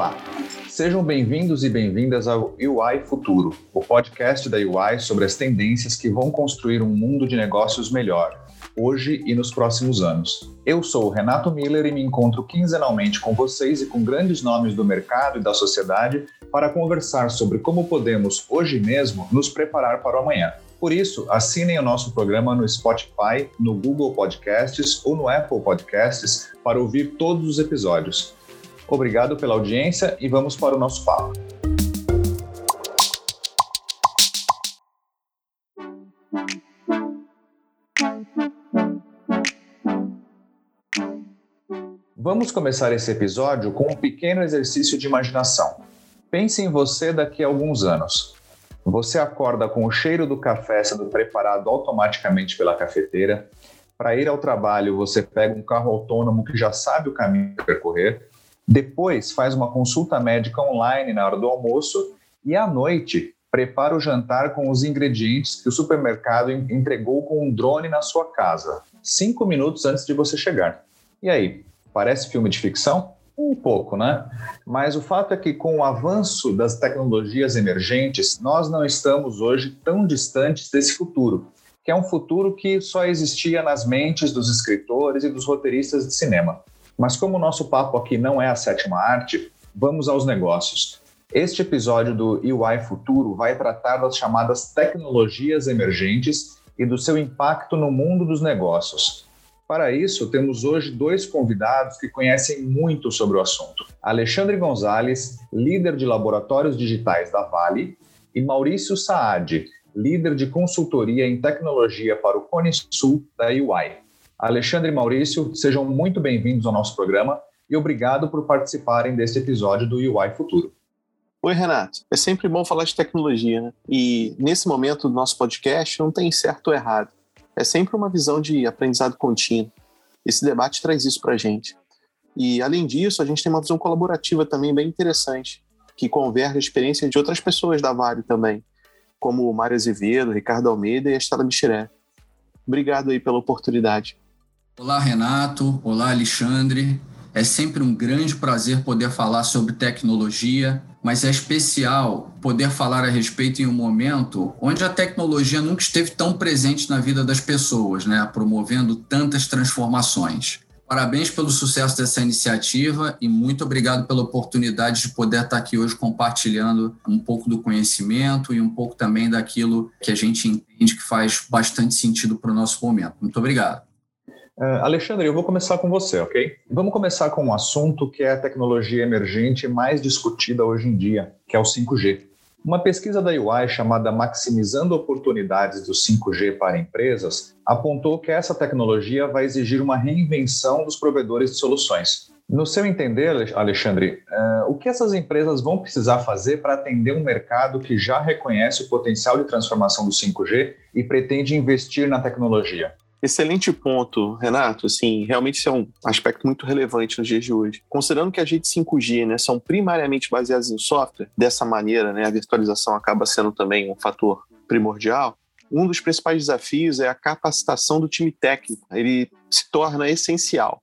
Olá, sejam bem-vindos e bem-vindas ao UI Futuro, o podcast da UI sobre as tendências que vão construir um mundo de negócios melhor, hoje e nos próximos anos. Eu sou o Renato Miller e me encontro quinzenalmente com vocês e com grandes nomes do mercado e da sociedade para conversar sobre como podemos, hoje mesmo, nos preparar para o amanhã. Por isso, assinem o nosso programa no Spotify, no Google Podcasts ou no Apple Podcasts para ouvir todos os episódios. Obrigado pela audiência e vamos para o nosso papo. Vamos começar esse episódio com um pequeno exercício de imaginação. Pense em você daqui a alguns anos. Você acorda com o cheiro do café sendo preparado automaticamente pela cafeteira. Para ir ao trabalho, você pega um carro autônomo que já sabe o caminho a percorrer. Depois, faz uma consulta médica online na hora do almoço. E à noite, prepara o jantar com os ingredientes que o supermercado entregou com um drone na sua casa, cinco minutos antes de você chegar. E aí, parece filme de ficção? Um pouco, né? Mas o fato é que, com o avanço das tecnologias emergentes, nós não estamos hoje tão distantes desse futuro, que é um futuro que só existia nas mentes dos escritores e dos roteiristas de cinema. Mas, como o nosso papo aqui não é a sétima arte, vamos aos negócios. Este episódio do UI Futuro vai tratar das chamadas tecnologias emergentes e do seu impacto no mundo dos negócios. Para isso, temos hoje dois convidados que conhecem muito sobre o assunto: Alexandre Gonzalez, líder de laboratórios digitais da Vale, e Maurício Saad, líder de consultoria em tecnologia para o Cone Sul da UI. Alexandre e Maurício, sejam muito bem-vindos ao nosso programa e obrigado por participarem deste episódio do UI Futuro. Oi, Renato. É sempre bom falar de tecnologia, né? E nesse momento do nosso podcast não tem certo ou errado é sempre uma visão de aprendizado contínuo. Esse debate traz isso para a gente. E, além disso, a gente tem uma visão colaborativa também bem interessante, que converge a experiência de outras pessoas da Vale também, como o Mário Azevedo, Ricardo Almeida e a Estela Michiré. Obrigado aí pela oportunidade. Olá, Renato. Olá, Alexandre. É sempre um grande prazer poder falar sobre tecnologia, mas é especial poder falar a respeito em um momento onde a tecnologia nunca esteve tão presente na vida das pessoas, né, promovendo tantas transformações. Parabéns pelo sucesso dessa iniciativa e muito obrigado pela oportunidade de poder estar aqui hoje compartilhando um pouco do conhecimento e um pouco também daquilo que a gente entende que faz bastante sentido para o nosso momento. Muito obrigado. Uh, Alexandre, eu vou começar com você, ok? Vamos começar com um assunto que é a tecnologia emergente mais discutida hoje em dia, que é o 5G. Uma pesquisa da UI chamada Maximizando Oportunidades do 5G para Empresas apontou que essa tecnologia vai exigir uma reinvenção dos provedores de soluções. No seu entender, Alexandre, uh, o que essas empresas vão precisar fazer para atender um mercado que já reconhece o potencial de transformação do 5G e pretende investir na tecnologia? Excelente ponto, Renato. Assim, realmente isso é um aspecto muito relevante nos dias de hoje. Considerando que as redes 5G né, são primariamente baseadas em software, dessa maneira, né, a virtualização acaba sendo também um fator primordial. Um dos principais desafios é a capacitação do time técnico. Ele se torna essencial.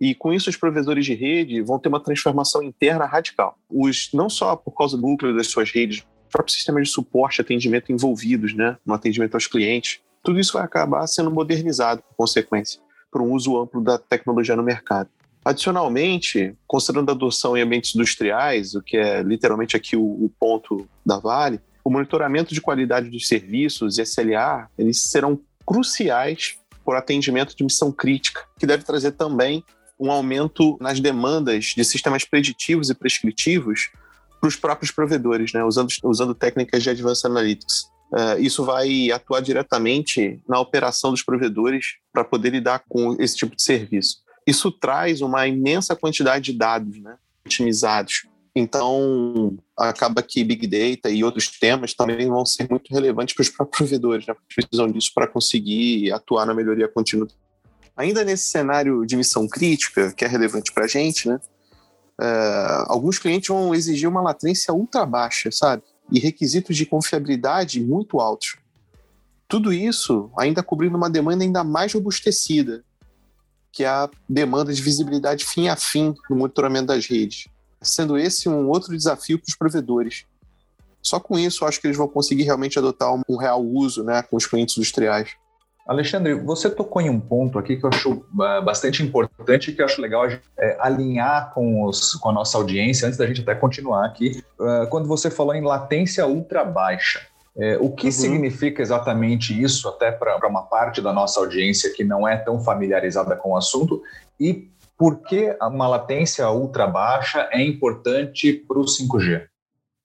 E com isso, os provedores de rede vão ter uma transformação interna radical. Os, não só por causa do núcleo das suas redes, próprios sistemas de suporte e atendimento envolvidos né, no atendimento aos clientes, tudo isso vai acabar sendo modernizado por consequência, por um uso amplo da tecnologia no mercado. Adicionalmente, considerando a adoção em ambientes industriais, o que é literalmente aqui o, o ponto da Vale, o monitoramento de qualidade dos serviços, SLA, eles serão cruciais para o atendimento de missão crítica, que deve trazer também um aumento nas demandas de sistemas preditivos e prescritivos para os próprios provedores, né, usando, usando técnicas de Advanced Analytics. Uh, isso vai atuar diretamente na operação dos provedores para poder lidar com esse tipo de serviço. Isso traz uma imensa quantidade de dados né, otimizados. Então, acaba que Big Data e outros temas também vão ser muito relevantes para os próprios provedores, né, precisam disso para conseguir atuar na melhoria contínua. Ainda nesse cenário de missão crítica, que é relevante para a gente, né, uh, alguns clientes vão exigir uma latência ultra baixa, sabe? E requisitos de confiabilidade muito altos. Tudo isso ainda cobrindo uma demanda ainda mais robustecida, que é a demanda de visibilidade fim a fim no monitoramento das redes. sendo esse um outro desafio para os provedores. Só com isso, acho que eles vão conseguir realmente adotar um real uso né, com os clientes industriais. Alexandre, você tocou em um ponto aqui que eu acho ah, bastante importante e que eu acho legal é, alinhar com, os, com, a nossa audiência, antes da gente até continuar aqui, uh, quando você falou em latência ultra baixa. É, o que uhum. significa exatamente isso, até para uma parte da nossa audiência que não é tão familiarizada com o assunto, e por que uma latência ultra baixa é importante para o 5G?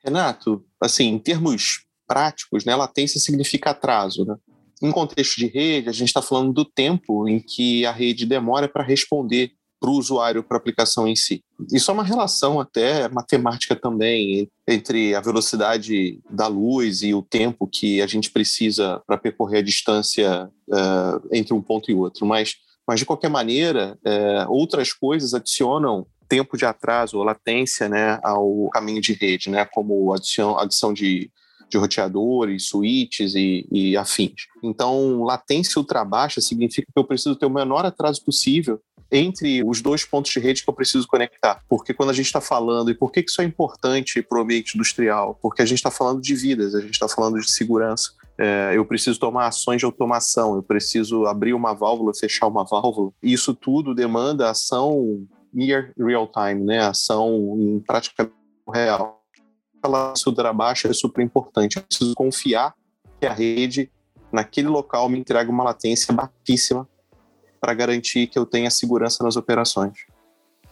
Renato, assim, em termos práticos, né, latência significa atraso, né? Em contexto de rede, a gente está falando do tempo em que a rede demora para responder para o usuário, para a aplicação em si. Isso é uma relação até matemática também entre a velocidade da luz e o tempo que a gente precisa para percorrer a distância uh, entre um ponto e outro. Mas, mas de qualquer maneira, uh, outras coisas adicionam tempo de atraso ou latência né, ao caminho de rede, né, como adição, adição de de roteadores, switches e, e afins. Então, latência ultra baixa significa que eu preciso ter o menor atraso possível entre os dois pontos de rede que eu preciso conectar. Porque quando a gente está falando, e por que isso é importante para o ambiente industrial? Porque a gente está falando de vidas, a gente está falando de segurança. É, eu preciso tomar ações de automação, eu preciso abrir uma válvula, fechar uma válvula. Isso tudo demanda ação near real time, né? ação em praticamente real laço baixa é super importante. Eu preciso confiar que a rede, naquele local, me entrega uma latência baixíssima para garantir que eu tenha segurança nas operações.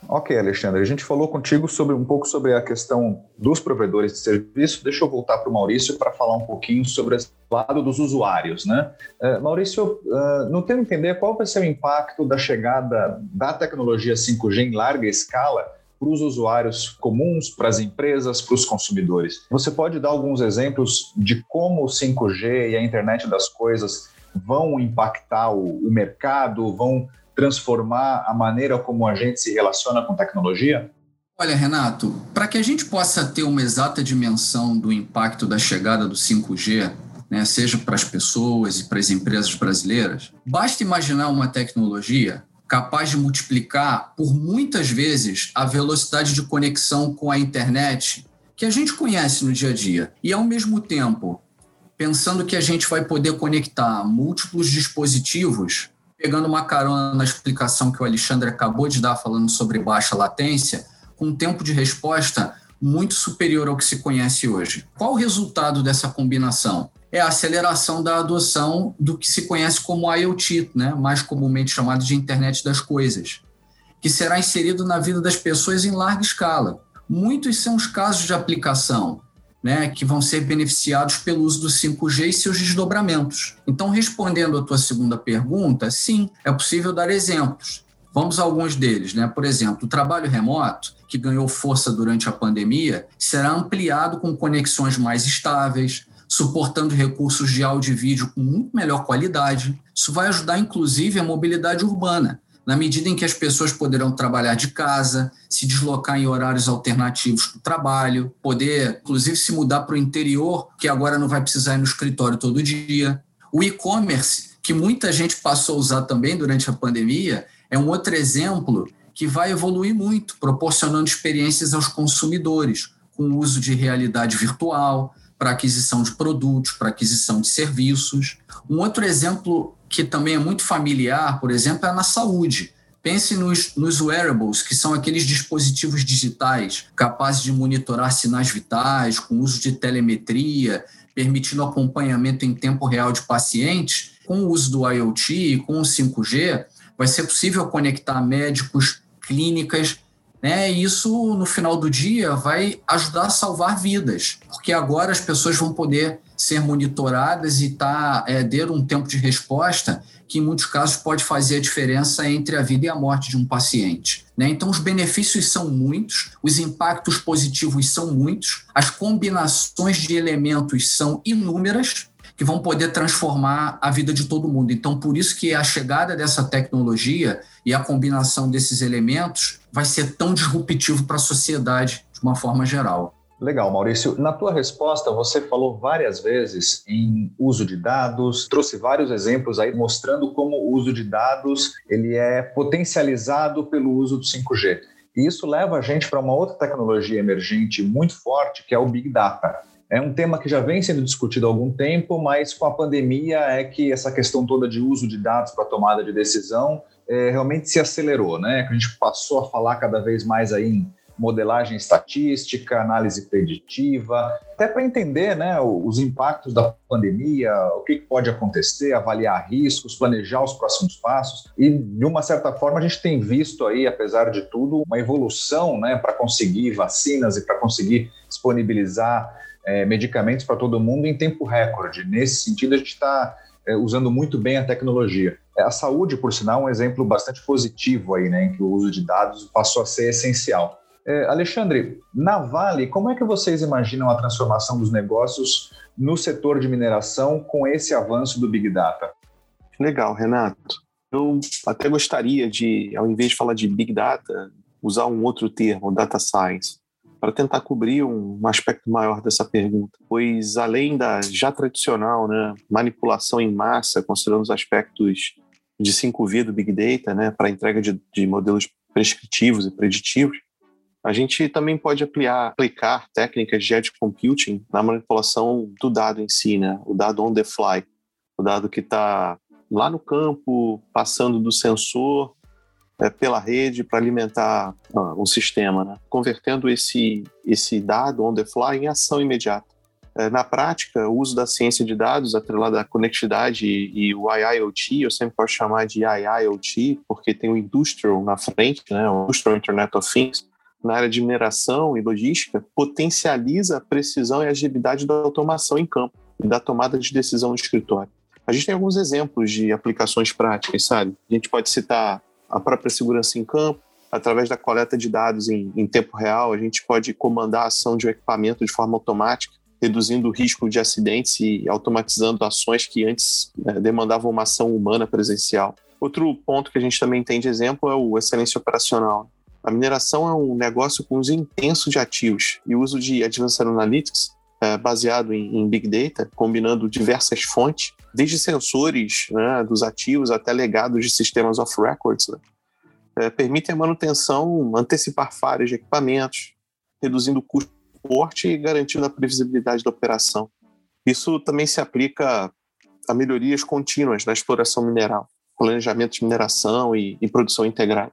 Ok, Alexandre, a gente falou contigo sobre um pouco sobre a questão dos provedores de serviço. Deixa eu voltar para o Maurício para falar um pouquinho sobre o lado dos usuários, né? Uh, Maurício, uh, no teu entender, qual vai ser o impacto da chegada da tecnologia 5G em larga escala para os usuários comuns, para as empresas, para os consumidores. Você pode dar alguns exemplos de como o 5G e a internet das coisas vão impactar o, o mercado, vão transformar a maneira como a gente se relaciona com tecnologia? Olha, Renato, para que a gente possa ter uma exata dimensão do impacto da chegada do 5G, né, seja para as pessoas e para as empresas brasileiras, basta imaginar uma tecnologia capaz de multiplicar por muitas vezes a velocidade de conexão com a internet que a gente conhece no dia a dia. E, ao mesmo tempo, pensando que a gente vai poder conectar múltiplos dispositivos, pegando uma carona na explicação que o Alexandre acabou de dar falando sobre baixa latência, com um tempo de resposta muito superior ao que se conhece hoje. Qual o resultado dessa combinação? É a aceleração da adoção do que se conhece como IoT, né? mais comumente chamado de internet das coisas, que será inserido na vida das pessoas em larga escala. Muitos são os casos de aplicação né, que vão ser beneficiados pelo uso do 5G e seus desdobramentos. Então, respondendo à tua segunda pergunta, sim, é possível dar exemplos. Vamos a alguns deles, né? Por exemplo, o trabalho remoto, que ganhou força durante a pandemia, será ampliado com conexões mais estáveis, suportando recursos de áudio e vídeo com muito melhor qualidade. Isso vai ajudar, inclusive, a mobilidade urbana, na medida em que as pessoas poderão trabalhar de casa, se deslocar em horários alternativos para o trabalho, poder, inclusive, se mudar para o interior, que agora não vai precisar ir no escritório todo dia. O e-commerce, que muita gente passou a usar também durante a pandemia, é um outro exemplo que vai evoluir muito, proporcionando experiências aos consumidores, com o uso de realidade virtual, para aquisição de produtos, para aquisição de serviços. Um outro exemplo que também é muito familiar, por exemplo, é na saúde. Pense nos, nos wearables, que são aqueles dispositivos digitais capazes de monitorar sinais vitais, com uso de telemetria, permitindo acompanhamento em tempo real de pacientes. Com o uso do IoT e com o 5G, vai ser possível conectar médicos, clínicas né? E isso, no final do dia, vai ajudar a salvar vidas, porque agora as pessoas vão poder ser monitoradas e tá, é, ter um tempo de resposta que, em muitos casos, pode fazer a diferença entre a vida e a morte de um paciente. Né? Então, os benefícios são muitos, os impactos positivos são muitos, as combinações de elementos são inúmeras, que vão poder transformar a vida de todo mundo. Então, por isso que a chegada dessa tecnologia e a combinação desses elementos vai ser tão disruptivo para a sociedade de uma forma geral. Legal, Maurício. Na tua resposta, você falou várias vezes em uso de dados, trouxe vários exemplos aí mostrando como o uso de dados ele é potencializado pelo uso do 5G. E isso leva a gente para uma outra tecnologia emergente muito forte, que é o Big Data. É um tema que já vem sendo discutido há algum tempo, mas com a pandemia é que essa questão toda de uso de dados para tomada de decisão é, realmente se acelerou, né? A gente passou a falar cada vez mais aí em modelagem estatística, análise preditiva, até para entender né, os impactos da pandemia, o que pode acontecer, avaliar riscos, planejar os próximos passos. E, de uma certa forma, a gente tem visto aí, apesar de tudo, uma evolução né, para conseguir vacinas e para conseguir disponibilizar é, medicamentos para todo mundo em tempo recorde. Nesse sentido, a gente está é, usando muito bem a tecnologia. É, a saúde, por sinal, é um exemplo bastante positivo aí, né, em que o uso de dados passou a ser essencial. É, Alexandre, na Vale, como é que vocês imaginam a transformação dos negócios no setor de mineração com esse avanço do Big Data? Legal, Renato. Eu até gostaria de, ao invés de falar de Big Data, usar um outro termo, Data Science, para tentar cobrir um aspecto maior dessa pergunta. Pois, além da já tradicional né, manipulação em massa, considerando os aspectos de 5V do Big Data, né, para entrega de, de modelos prescritivos e preditivos, a gente também pode aplicar, aplicar técnicas de edge computing na manipulação do dado em si, né? o dado on the fly, o dado que está lá no campo, passando do sensor é, pela rede para alimentar ah, um sistema, né? convertendo esse, esse dado on the fly em ação imediata. É, na prática, o uso da ciência de dados atrelada à conectividade e, e o IIoT, eu sempre posso chamar de IIoT, porque tem o industrial na frente, né? o Industrial Internet of Things, na área de mineração e logística potencializa a precisão e agilidade da automação em campo e da tomada de decisão no escritório. A gente tem alguns exemplos de aplicações práticas, sabe? A gente pode citar a própria segurança em campo, através da coleta de dados em, em tempo real, a gente pode comandar a ação de um equipamento de forma automática, reduzindo o risco de acidentes e automatizando ações que antes né, demandavam uma ação humana presencial. Outro ponto que a gente também tem de exemplo é o excelência operacional. A mineração é um negócio com uso intenso de ativos e o uso de Advanced Analytics, é, baseado em, em, Big Data, combinando diversas fontes, desde sensores né, dos ativos até legados de sistemas off records, né, é, permitem a manutenção, antecipar falhas de equipamentos, reduzindo o custo de porte e garantindo a previsibilidade da operação. Isso também se aplica a melhorias contínuas na exploração mineral, planejamento de mineração e, e produção integrada.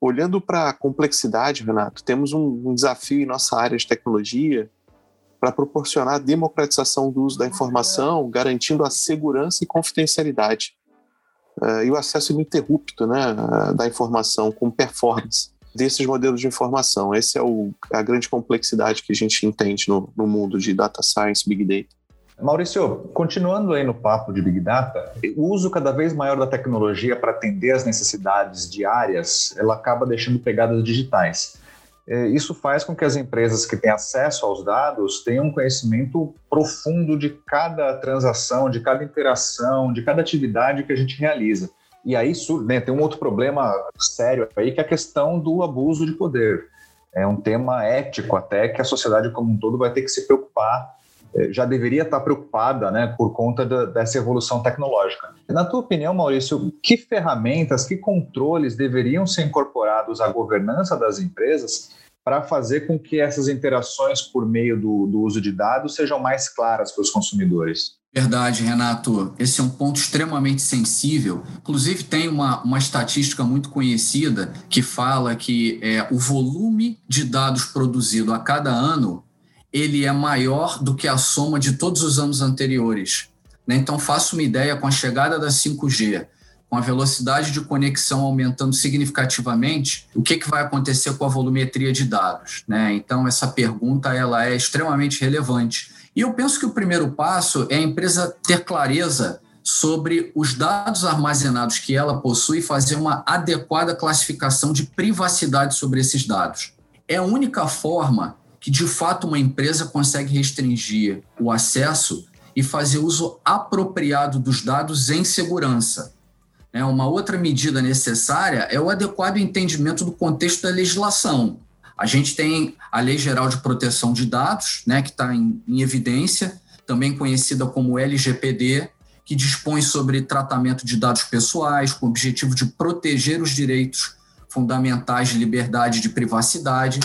Olhando para a complexidade, Renato, temos um, um desafio em nossa área de tecnologia para proporcionar a democratização do uso da informação, garantindo a segurança e confidencialidade uh, e o acesso ininterrupto né, da informação com performance desses modelos de informação. Essa é o, a grande complexidade que a gente entende no, no mundo de data science, big data. Maurício, continuando aí no papo de Big Data, o uso cada vez maior da tecnologia para atender as necessidades diárias, ela acaba deixando pegadas digitais. É, isso faz com que as empresas que têm acesso aos dados tenham um conhecimento profundo de cada transação, de cada interação, de cada atividade que a gente realiza. E aí né, tem um outro problema sério aí, que é a questão do abuso de poder. É um tema ético até que a sociedade como um todo vai ter que se preocupar já deveria estar preocupada né, por conta da, dessa evolução tecnológica. Na tua opinião, Maurício, que ferramentas, que controles deveriam ser incorporados à governança das empresas para fazer com que essas interações por meio do, do uso de dados sejam mais claras para os consumidores? Verdade, Renato. Esse é um ponto extremamente sensível. Inclusive, tem uma, uma estatística muito conhecida que fala que é, o volume de dados produzido a cada ano ele é maior do que a soma de todos os anos anteriores. Né? Então, faço uma ideia com a chegada da 5G, com a velocidade de conexão aumentando significativamente, o que, que vai acontecer com a volumetria de dados? Né? Então, essa pergunta ela é extremamente relevante. E eu penso que o primeiro passo é a empresa ter clareza sobre os dados armazenados que ela possui e fazer uma adequada classificação de privacidade sobre esses dados. É a única forma que de fato uma empresa consegue restringir o acesso e fazer uso apropriado dos dados em segurança. Né? Uma outra medida necessária é o adequado entendimento do contexto da legislação. A gente tem a Lei Geral de Proteção de Dados, né, que está em, em evidência, também conhecida como LGPD, que dispõe sobre tratamento de dados pessoais com o objetivo de proteger os direitos fundamentais de liberdade de privacidade,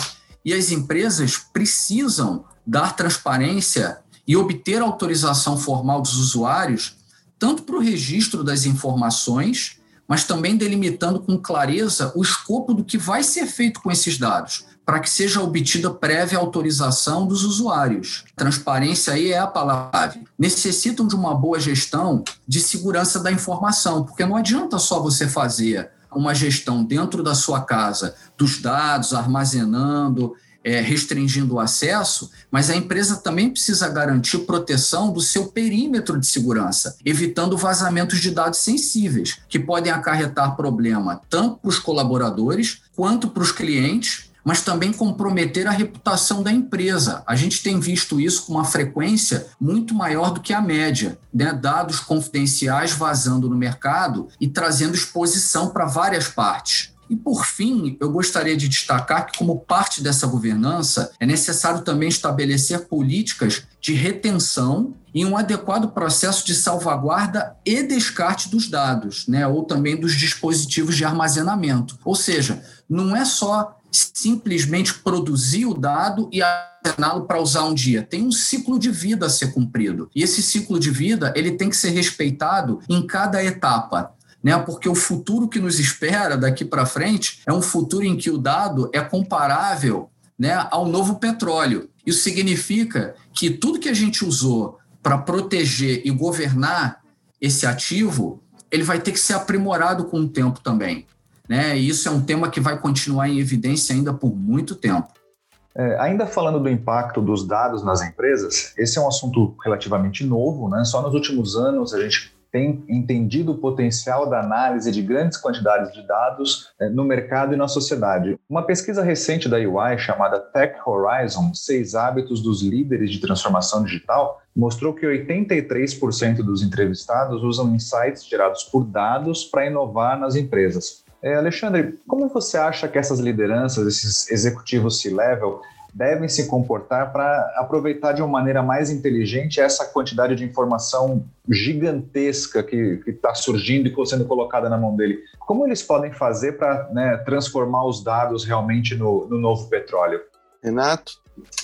e as empresas precisam dar transparência e obter autorização formal dos usuários, tanto para o registro das informações, mas também delimitando com clareza o escopo do que vai ser feito com esses dados, para que seja obtida prévia autorização dos usuários. Transparência aí é a palavra. Necessitam de uma boa gestão de segurança da informação, porque não adianta só você fazer uma gestão dentro da sua casa dos dados, armazenando, é, restringindo o acesso, mas a empresa também precisa garantir proteção do seu perímetro de segurança, evitando vazamentos de dados sensíveis, que podem acarretar problema tanto para os colaboradores quanto para os clientes mas também comprometer a reputação da empresa. A gente tem visto isso com uma frequência muito maior do que a média, né? dados confidenciais vazando no mercado e trazendo exposição para várias partes. E, por fim, eu gostaria de destacar que, como parte dessa governança, é necessário também estabelecer políticas de retenção e um adequado processo de salvaguarda e descarte dos dados, né, ou também dos dispositivos de armazenamento. Ou seja, não é só simplesmente produzir o dado e armazená-lo para usar um dia. Tem um ciclo de vida a ser cumprido. E esse ciclo de vida ele tem que ser respeitado em cada etapa. Né? Porque o futuro que nos espera daqui para frente é um futuro em que o dado é comparável né, ao novo petróleo. Isso significa que tudo que a gente usou para proteger e governar esse ativo, ele vai ter que ser aprimorado com o tempo também. Né? E isso é um tema que vai continuar em evidência ainda por muito tempo. É, ainda falando do impacto dos dados nas empresas, esse é um assunto relativamente novo, né? Só nos últimos anos a gente tem entendido o potencial da análise de grandes quantidades de dados é, no mercado e na sociedade. Uma pesquisa recente da UI chamada Tech Horizon, Seis Hábitos dos Líderes de Transformação Digital, mostrou que 83% dos entrevistados usam insights gerados por dados para inovar nas empresas. É, Alexandre, como você acha que essas lideranças, esses executivos C-level, devem se comportar para aproveitar de uma maneira mais inteligente essa quantidade de informação gigantesca que está surgindo e sendo colocada na mão dele? Como eles podem fazer para né, transformar os dados realmente no, no novo petróleo? Renato,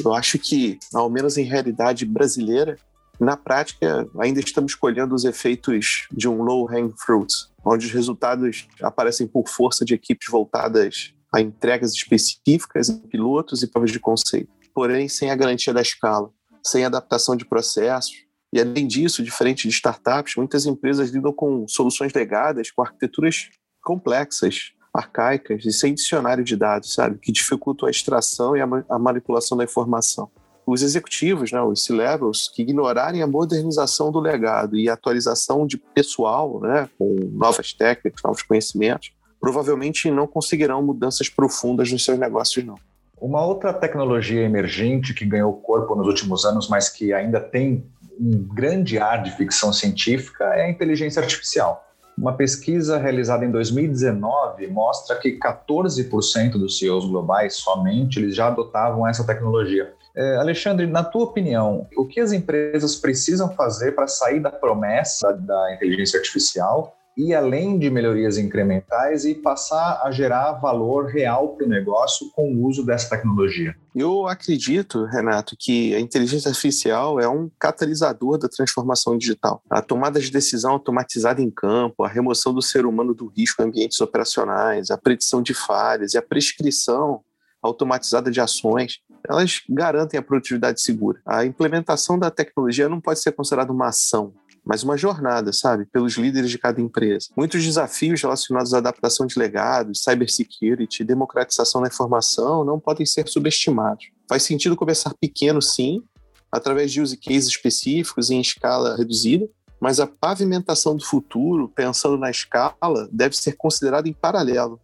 eu acho que, ao menos em realidade brasileira, na prática, ainda estamos colhendo os efeitos de um low-hanging fruit, onde os resultados aparecem por força de equipes voltadas a entregas específicas, pilotos e provas de conceito, porém sem a garantia da escala, sem adaptação de processos. E além disso, diferente de startups, muitas empresas lidam com soluções legadas, com arquiteturas complexas, arcaicas e sem dicionário de dados, sabe, que dificultam a extração e a manipulação da informação os executivos, né, os C-levels, que ignorarem a modernização do legado e a atualização de pessoal, né, com novas técnicas, novos conhecimentos, provavelmente não conseguirão mudanças profundas nos seus negócios, não. Uma outra tecnologia emergente que ganhou corpo nos últimos anos, mas que ainda tem um grande ar de ficção científica, é a inteligência artificial. Uma pesquisa realizada em 2019 mostra que 14% dos CEOs globais somente eles já adotavam essa tecnologia. É, Alexandre, na tua opinião, o que as empresas precisam fazer para sair da promessa da inteligência artificial e além de melhorias incrementais e passar a gerar valor real para o negócio com o uso dessa tecnologia? Eu acredito, Renato, que a inteligência artificial é um catalisador da transformação digital. A tomada de decisão automatizada em campo, a remoção do ser humano do risco em ambientes operacionais, a predição de falhas e a prescrição automatizada de ações, elas garantem a produtividade segura. A implementação da tecnologia não pode ser considerada uma ação, mas uma jornada, sabe, pelos líderes de cada empresa. Muitos desafios relacionados à adaptação de legados, cybersecurity, democratização da informação não podem ser subestimados. Faz sentido começar pequeno, sim, através de use cases específicos em escala reduzida, mas a pavimentação do futuro, pensando na escala, deve ser considerada em paralelo,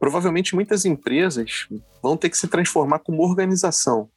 provavelmente muitas empresas vão ter que se transformar como organização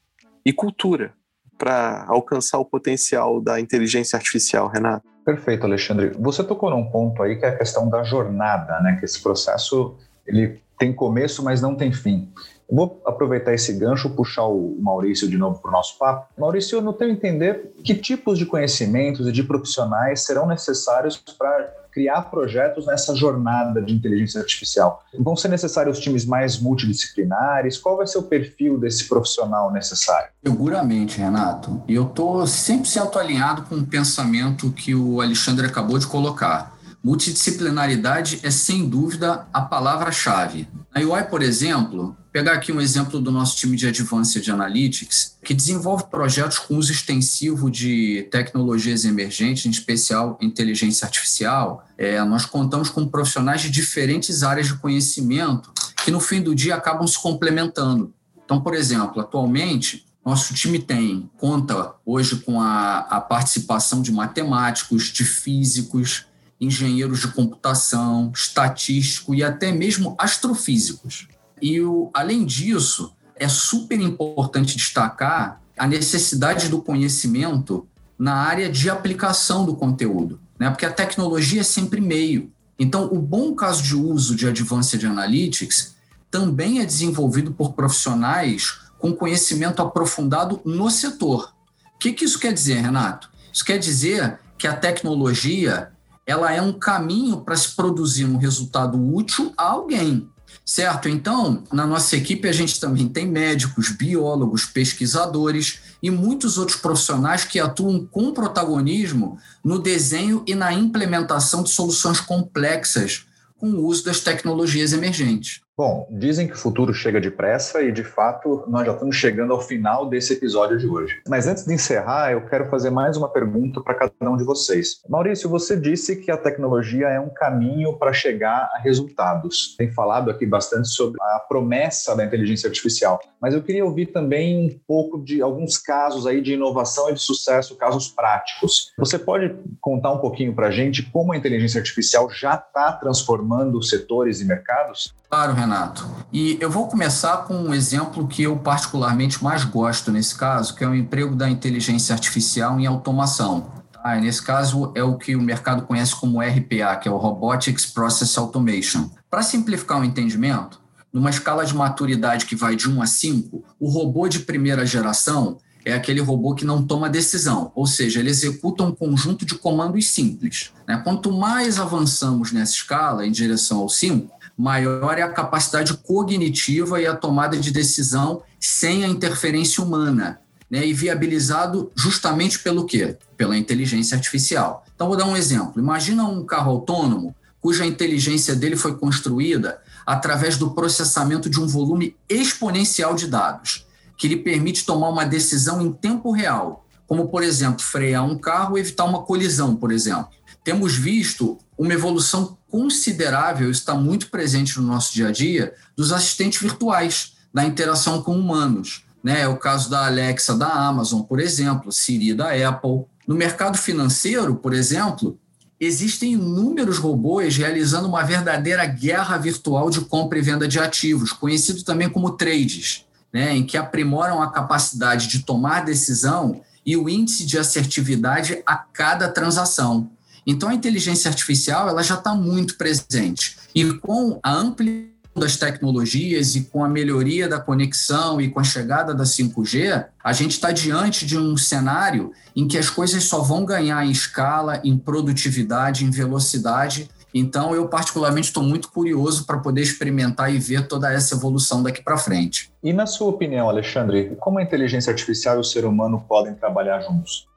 e cultura para alcançar o potencial da inteligência artificial, Renato. Perfeito, Alexandre. Você tocou num ponto aí que é a questão da jornada, né? Que esse processo ele tem começo, mas não tem fim. Vou aproveitar esse gancho, puxar o Maurício de novo para o nosso papo. Maurício, no teu entender, que tipos de conhecimentos e de profissionais serão necessários para criar projetos nessa jornada de inteligência artificial? Vão ser necessários times mais multidisciplinares? Qual vai ser o perfil desse profissional necessário? Seguramente, Renato. Eu estou 100% alinhado com o pensamento que o Alexandre acabou de colocar. Multidisciplinaridade é sem dúvida a palavra-chave. A UI, por exemplo, pegar aqui um exemplo do nosso time de Advanced Analytics, que desenvolve projetos com uso extensivo de tecnologias emergentes, em especial inteligência artificial. É, nós contamos com profissionais de diferentes áreas de conhecimento que, no fim do dia, acabam se complementando. Então, por exemplo, atualmente, nosso time tem, conta hoje com a, a participação de matemáticos, de físicos, engenheiros de computação, estatístico e até mesmo astrofísicos. E, o, além disso, é super importante destacar a necessidade do conhecimento na área de aplicação do conteúdo, né? porque a tecnologia é sempre meio. Então, o bom caso de uso de Advanced Analytics também é desenvolvido por profissionais com conhecimento aprofundado no setor. O que, que isso quer dizer, Renato? Isso quer dizer que a tecnologia ela é um caminho para se produzir um resultado útil a alguém. Certo? Então, na nossa equipe, a gente também tem médicos, biólogos, pesquisadores e muitos outros profissionais que atuam com protagonismo no desenho e na implementação de soluções complexas com o uso das tecnologias emergentes. Bom, dizem que o futuro chega depressa e, de fato, nós já estamos chegando ao final desse episódio de hoje. Mas antes de encerrar, eu quero fazer mais uma pergunta para cada um de vocês. Maurício, você disse que a tecnologia é um caminho para chegar a resultados. Tem falado aqui bastante sobre a promessa da inteligência artificial, mas eu queria ouvir também um pouco de alguns casos aí de inovação e de sucesso, casos práticos. Você pode contar um pouquinho para a gente como a inteligência artificial já está transformando setores e mercados? Claro, Renato. E eu vou começar com um exemplo que eu particularmente mais gosto nesse caso, que é o emprego da inteligência artificial em automação. Ah, nesse caso é o que o mercado conhece como RPA, que é o Robotics Process Automation. Para simplificar o entendimento, numa escala de maturidade que vai de 1 a 5, o robô de primeira geração é aquele robô que não toma decisão, ou seja, ele executa um conjunto de comandos simples. Né? Quanto mais avançamos nessa escala, em direção ao 5, maior é a capacidade cognitiva e a tomada de decisão sem a interferência humana, né, e viabilizado justamente pelo quê? Pela inteligência artificial. Então, vou dar um exemplo. Imagina um carro autônomo cuja inteligência dele foi construída através do processamento de um volume exponencial de dados, que lhe permite tomar uma decisão em tempo real, como, por exemplo, frear um carro ou evitar uma colisão, por exemplo. Temos visto uma evolução considerável, está muito presente no nosso dia a dia, dos assistentes virtuais, da interação com humanos. Né? É o caso da Alexa da Amazon, por exemplo, Siri da Apple. No mercado financeiro, por exemplo, existem inúmeros robôs realizando uma verdadeira guerra virtual de compra e venda de ativos, conhecido também como trades, né? em que aprimoram a capacidade de tomar decisão e o índice de assertividade a cada transação. Então, a inteligência artificial ela já está muito presente. E com a ampliação das tecnologias e com a melhoria da conexão e com a chegada da 5G, a gente está diante de um cenário em que as coisas só vão ganhar em escala, em produtividade, em velocidade. Então, eu particularmente estou muito curioso para poder experimentar e ver toda essa evolução daqui para frente. E na sua opinião, Alexandre, como a inteligência artificial e o ser humano podem trabalhar juntos?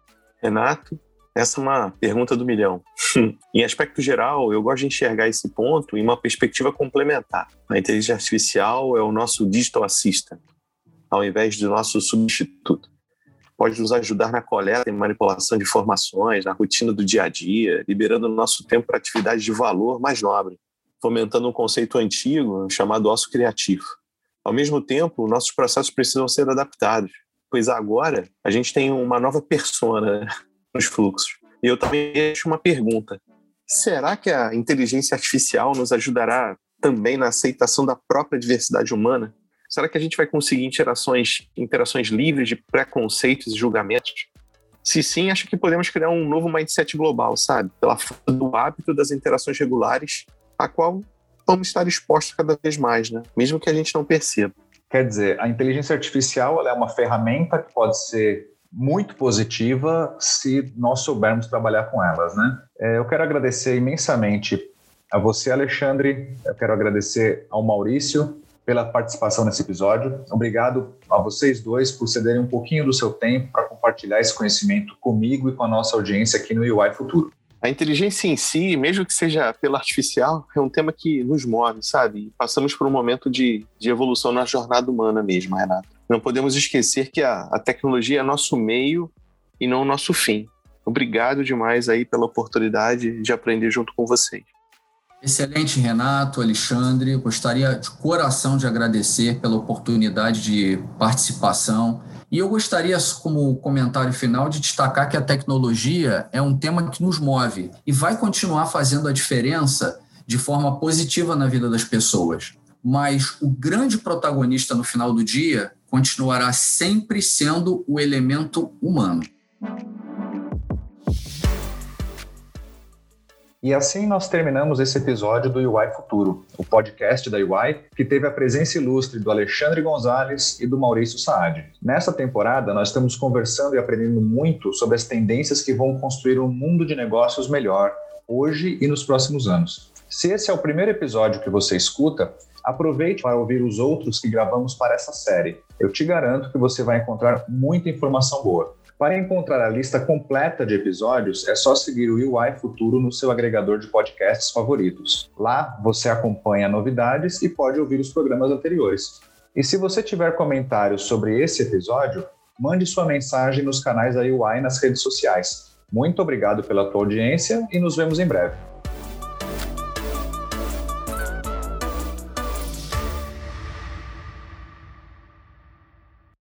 Renato, essa é uma pergunta do milhão. em aspecto geral, eu gosto de enxergar esse ponto em uma perspectiva complementar. A inteligência artificial é o nosso digital assistant, ao invés do nosso substituto. Pode nos ajudar na coleta e manipulação de informações, na rotina do dia a dia, liberando o nosso tempo para atividades de valor mais nobre, fomentando um conceito antigo chamado osso criativo. Ao mesmo tempo, nossos processos precisam ser adaptados, pois agora a gente tem uma nova persona nos fluxos. E eu também deixo uma pergunta: será que a inteligência artificial nos ajudará também na aceitação da própria diversidade humana? Será que a gente vai conseguir interações, interações livres de preconceitos e julgamentos? Se sim, acho que podemos criar um novo mindset global, sabe? Pela falta do hábito das interações regulares, a qual vamos estar expostos cada vez mais, né? Mesmo que a gente não perceba. Quer dizer, a inteligência artificial é uma ferramenta que pode ser muito positiva se nós soubermos trabalhar com elas, né? É, eu quero agradecer imensamente a você, Alexandre. Eu quero agradecer ao Maurício pela participação nesse episódio. Obrigado a vocês dois por cederem um pouquinho do seu tempo para compartilhar esse conhecimento comigo e com a nossa audiência aqui no UI Futuro. A inteligência em si, mesmo que seja pela artificial, é um tema que nos move, sabe? Passamos por um momento de, de evolução na jornada humana mesmo, Renato. Não podemos esquecer que a, a tecnologia é nosso meio e não o nosso fim. Obrigado demais aí pela oportunidade de aprender junto com vocês. Excelente, Renato, Alexandre. Gostaria de coração de agradecer pela oportunidade de participação. E eu gostaria, como comentário final, de destacar que a tecnologia é um tema que nos move e vai continuar fazendo a diferença de forma positiva na vida das pessoas. Mas o grande protagonista no final do dia continuará sempre sendo o elemento humano. E assim nós terminamos esse episódio do UI Futuro, o podcast da UI, que teve a presença ilustre do Alexandre Gonzalez e do Maurício Saad. Nessa temporada, nós estamos conversando e aprendendo muito sobre as tendências que vão construir um mundo de negócios melhor hoje e nos próximos anos. Se esse é o primeiro episódio que você escuta, aproveite para ouvir os outros que gravamos para essa série. Eu te garanto que você vai encontrar muita informação boa. Para encontrar a lista completa de episódios, é só seguir o UI Futuro no seu agregador de podcasts favoritos. Lá você acompanha novidades e pode ouvir os programas anteriores. E se você tiver comentários sobre esse episódio, mande sua mensagem nos canais da UI nas redes sociais. Muito obrigado pela tua audiência e nos vemos em breve.